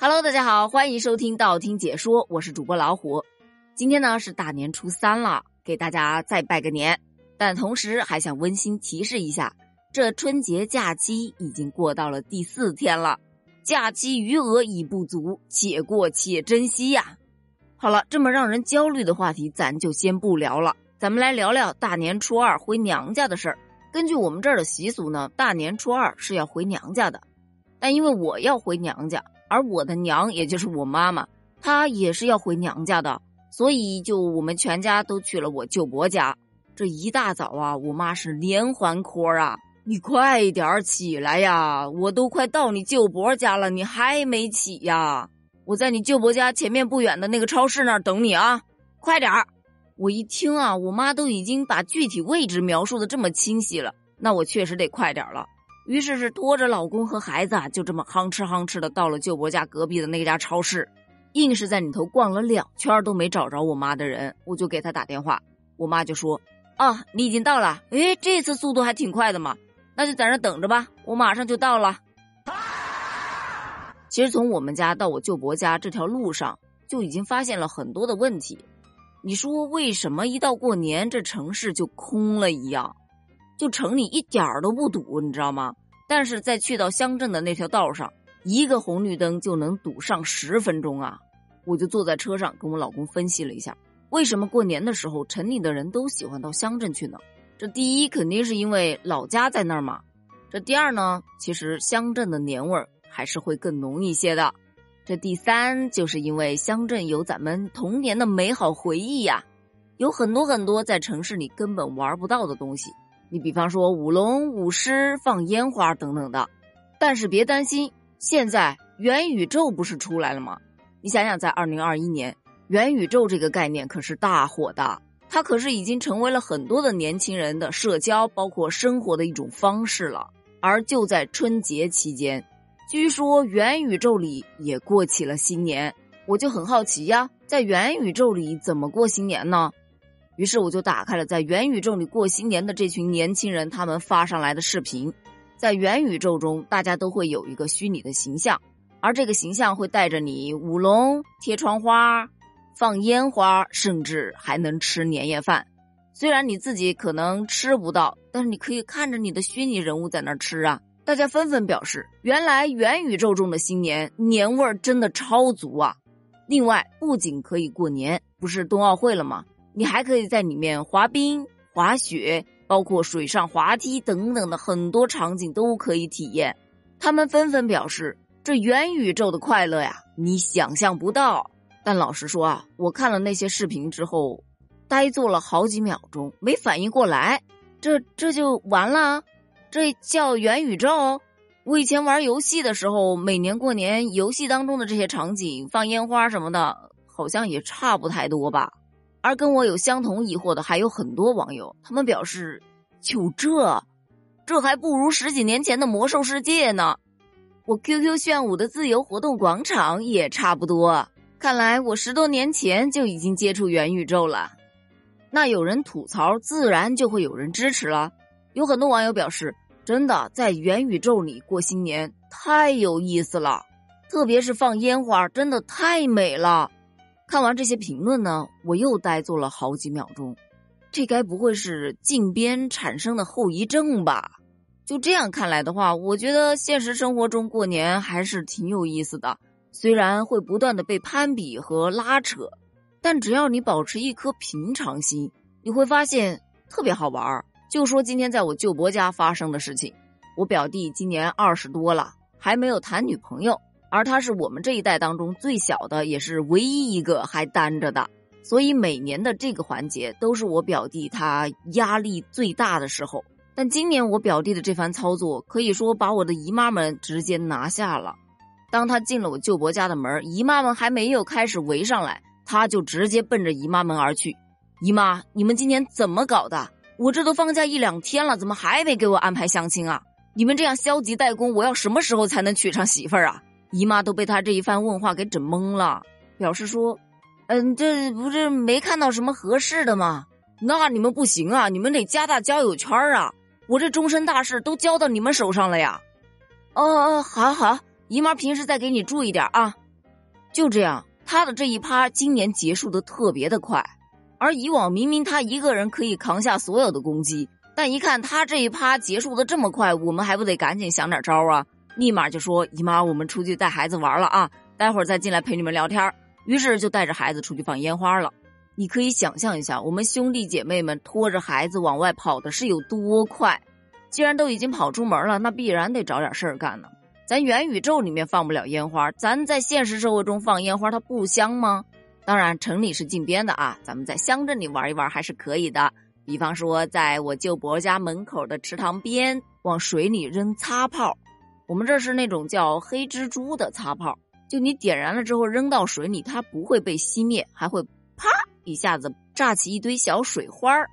Hello，大家好，欢迎收听道听解说，我是主播老虎。今天呢是大年初三了，给大家再拜个年。但同时还想温馨提示一下，这春节假期已经过到了第四天了，假期余额已不足，且过且珍惜呀。好了，这么让人焦虑的话题，咱就先不聊了，咱们来聊聊大年初二回娘家的事儿。根据我们这儿的习俗呢，大年初二是要回娘家的，但因为我要回娘家。而我的娘，也就是我妈妈，她也是要回娘家的，所以就我们全家都去了我舅伯家。这一大早啊，我妈是连环 call 啊，你快点起来呀！我都快到你舅伯家了，你还没起呀？我在你舅伯家前面不远的那个超市那儿等你啊，快点儿！我一听啊，我妈都已经把具体位置描述的这么清晰了，那我确实得快点了。于是是拖着老公和孩子啊，就这么吭哧吭哧的到了舅伯家隔壁的那家超市，硬是在里头逛了两圈都没找着我妈的人，我就给他打电话，我妈就说：“啊，你已经到了，诶，这次速度还挺快的嘛，那就在那等着吧，我马上就到了。”其实从我们家到我舅伯家这条路上就已经发现了很多的问题，你说为什么一到过年这城市就空了一样？就城里一点儿都不堵，你知道吗？但是在去到乡镇的那条道上，一个红绿灯就能堵上十分钟啊！我就坐在车上跟我老公分析了一下，为什么过年的时候城里的人都喜欢到乡镇去呢？这第一肯定是因为老家在那儿嘛。这第二呢，其实乡镇的年味儿还是会更浓一些的。这第三就是因为乡镇有咱们童年的美好回忆呀，有很多很多在城市里根本玩不到的东西。你比方说舞龙舞狮、放烟花等等的，但是别担心，现在元宇宙不是出来了吗？你想想，在二零二一年，元宇宙这个概念可是大火的，它可是已经成为了很多的年轻人的社交包括生活的一种方式了。而就在春节期间，据说元宇宙里也过起了新年，我就很好奇呀，在元宇宙里怎么过新年呢？于是我就打开了在元宇宙里过新年的这群年轻人他们发上来的视频，在元宇宙中，大家都会有一个虚拟的形象，而这个形象会带着你舞龙、贴窗花、放烟花，甚至还能吃年夜饭。虽然你自己可能吃不到，但是你可以看着你的虚拟人物在那吃啊！大家纷纷表示，原来元宇宙中的新年年味儿真的超足啊！另外，不仅可以过年，不是冬奥会了吗？你还可以在里面滑冰、滑雪，包括水上滑梯等等的很多场景都可以体验。他们纷纷表示，这元宇宙的快乐呀，你想象不到。但老实说啊，我看了那些视频之后，呆坐了好几秒钟，没反应过来，这这就完了？这叫元宇宙？我以前玩游戏的时候，每年过年游戏当中的这些场景，放烟花什么的，好像也差不太多吧。而跟我有相同疑惑的还有很多网友，他们表示，就这，这还不如十几年前的魔兽世界呢。我 QQ 炫舞的自由活动广场也差不多。看来我十多年前就已经接触元宇宙了。那有人吐槽，自然就会有人支持了。有很多网友表示，真的在元宇宙里过新年太有意思了，特别是放烟花，真的太美了。看完这些评论呢，我又呆坐了好几秒钟。这该不会是禁鞭产生的后遗症吧？就这样看来的话，我觉得现实生活中过年还是挺有意思的。虽然会不断的被攀比和拉扯，但只要你保持一颗平常心，你会发现特别好玩。就说今天在我舅伯家发生的事情，我表弟今年二十多了，还没有谈女朋友。而他是我们这一代当中最小的，也是唯一一个还单着的，所以每年的这个环节都是我表弟他压力最大的时候。但今年我表弟的这番操作，可以说把我的姨妈们直接拿下了。当他进了我舅伯家的门，姨妈们还没有开始围上来，他就直接奔着姨妈们而去。姨妈，你们今年怎么搞的？我这都放假一两天了，怎么还没给我安排相亲啊？你们这样消极怠工，我要什么时候才能娶上媳妇儿啊？姨妈都被他这一番问话给整懵了，表示说：“嗯，这不是没看到什么合适的吗？那你们不行啊，你们得加大交友圈啊！我这终身大事都交到你们手上了呀！”哦哦，好好，姨妈平时再给你注意点啊！就这样，他的这一趴今年结束的特别的快，而以往明明他一个人可以扛下所有的攻击，但一看他这一趴结束的这么快，我们还不得赶紧想点招啊？立马就说姨妈，我们出去带孩子玩了啊，待会儿再进来陪你们聊天。于是就带着孩子出去放烟花了。你可以想象一下，我们兄弟姐妹们拖着孩子往外跑的是有多快。既然都已经跑出门了，那必然得找点事儿干呢。咱元宇宙里面放不了烟花，咱在现实社会中放烟花，它不香吗？当然，城里是禁鞭的啊，咱们在乡镇里玩一玩还是可以的。比方说，在我舅伯家门口的池塘边，往水里扔擦炮。我们这是那种叫黑蜘蛛的擦炮，就你点燃了之后扔到水里，它不会被熄灭，还会啪一下子炸起一堆小水花儿。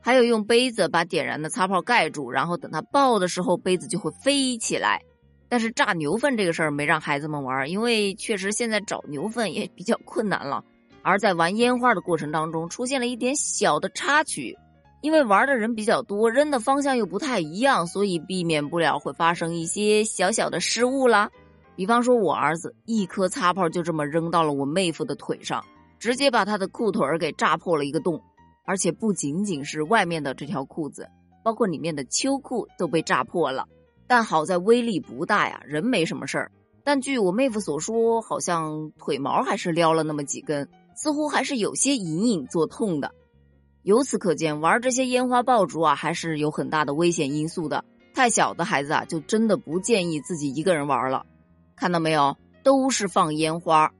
还有用杯子把点燃的擦炮盖住，然后等它爆的时候，杯子就会飞起来。但是炸牛粪这个事儿没让孩子们玩，因为确实现在找牛粪也比较困难了。而在玩烟花的过程当中，出现了一点小的插曲，因为玩的人比较多，扔的方向又不太一样，所以避免不了会发生一些小小的失误啦。比方说，我儿子一颗擦炮就这么扔到了我妹夫的腿上，直接把他的裤腿儿给炸破了一个洞，而且不仅仅是外面的这条裤子，包括里面的秋裤都被炸破了。但好在威力不大呀，人没什么事儿。但据我妹夫所说，好像腿毛还是撩了那么几根，似乎还是有些隐隐作痛的。由此可见，玩这些烟花爆竹啊，还是有很大的危险因素的。太小的孩子啊，就真的不建议自己一个人玩了。看到没有，都是放烟花。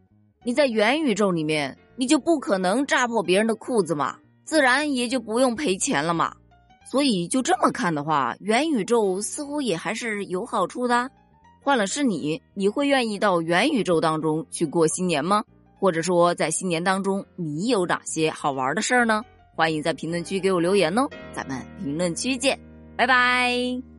你在元宇宙里面，你就不可能炸破别人的裤子嘛，自然也就不用赔钱了嘛。所以就这么看的话，元宇宙似乎也还是有好处的。换了是你，你会愿意到元宇宙当中去过新年吗？或者说，在新年当中你有哪些好玩的事儿呢？欢迎在评论区给我留言哦，咱们评论区见，拜拜。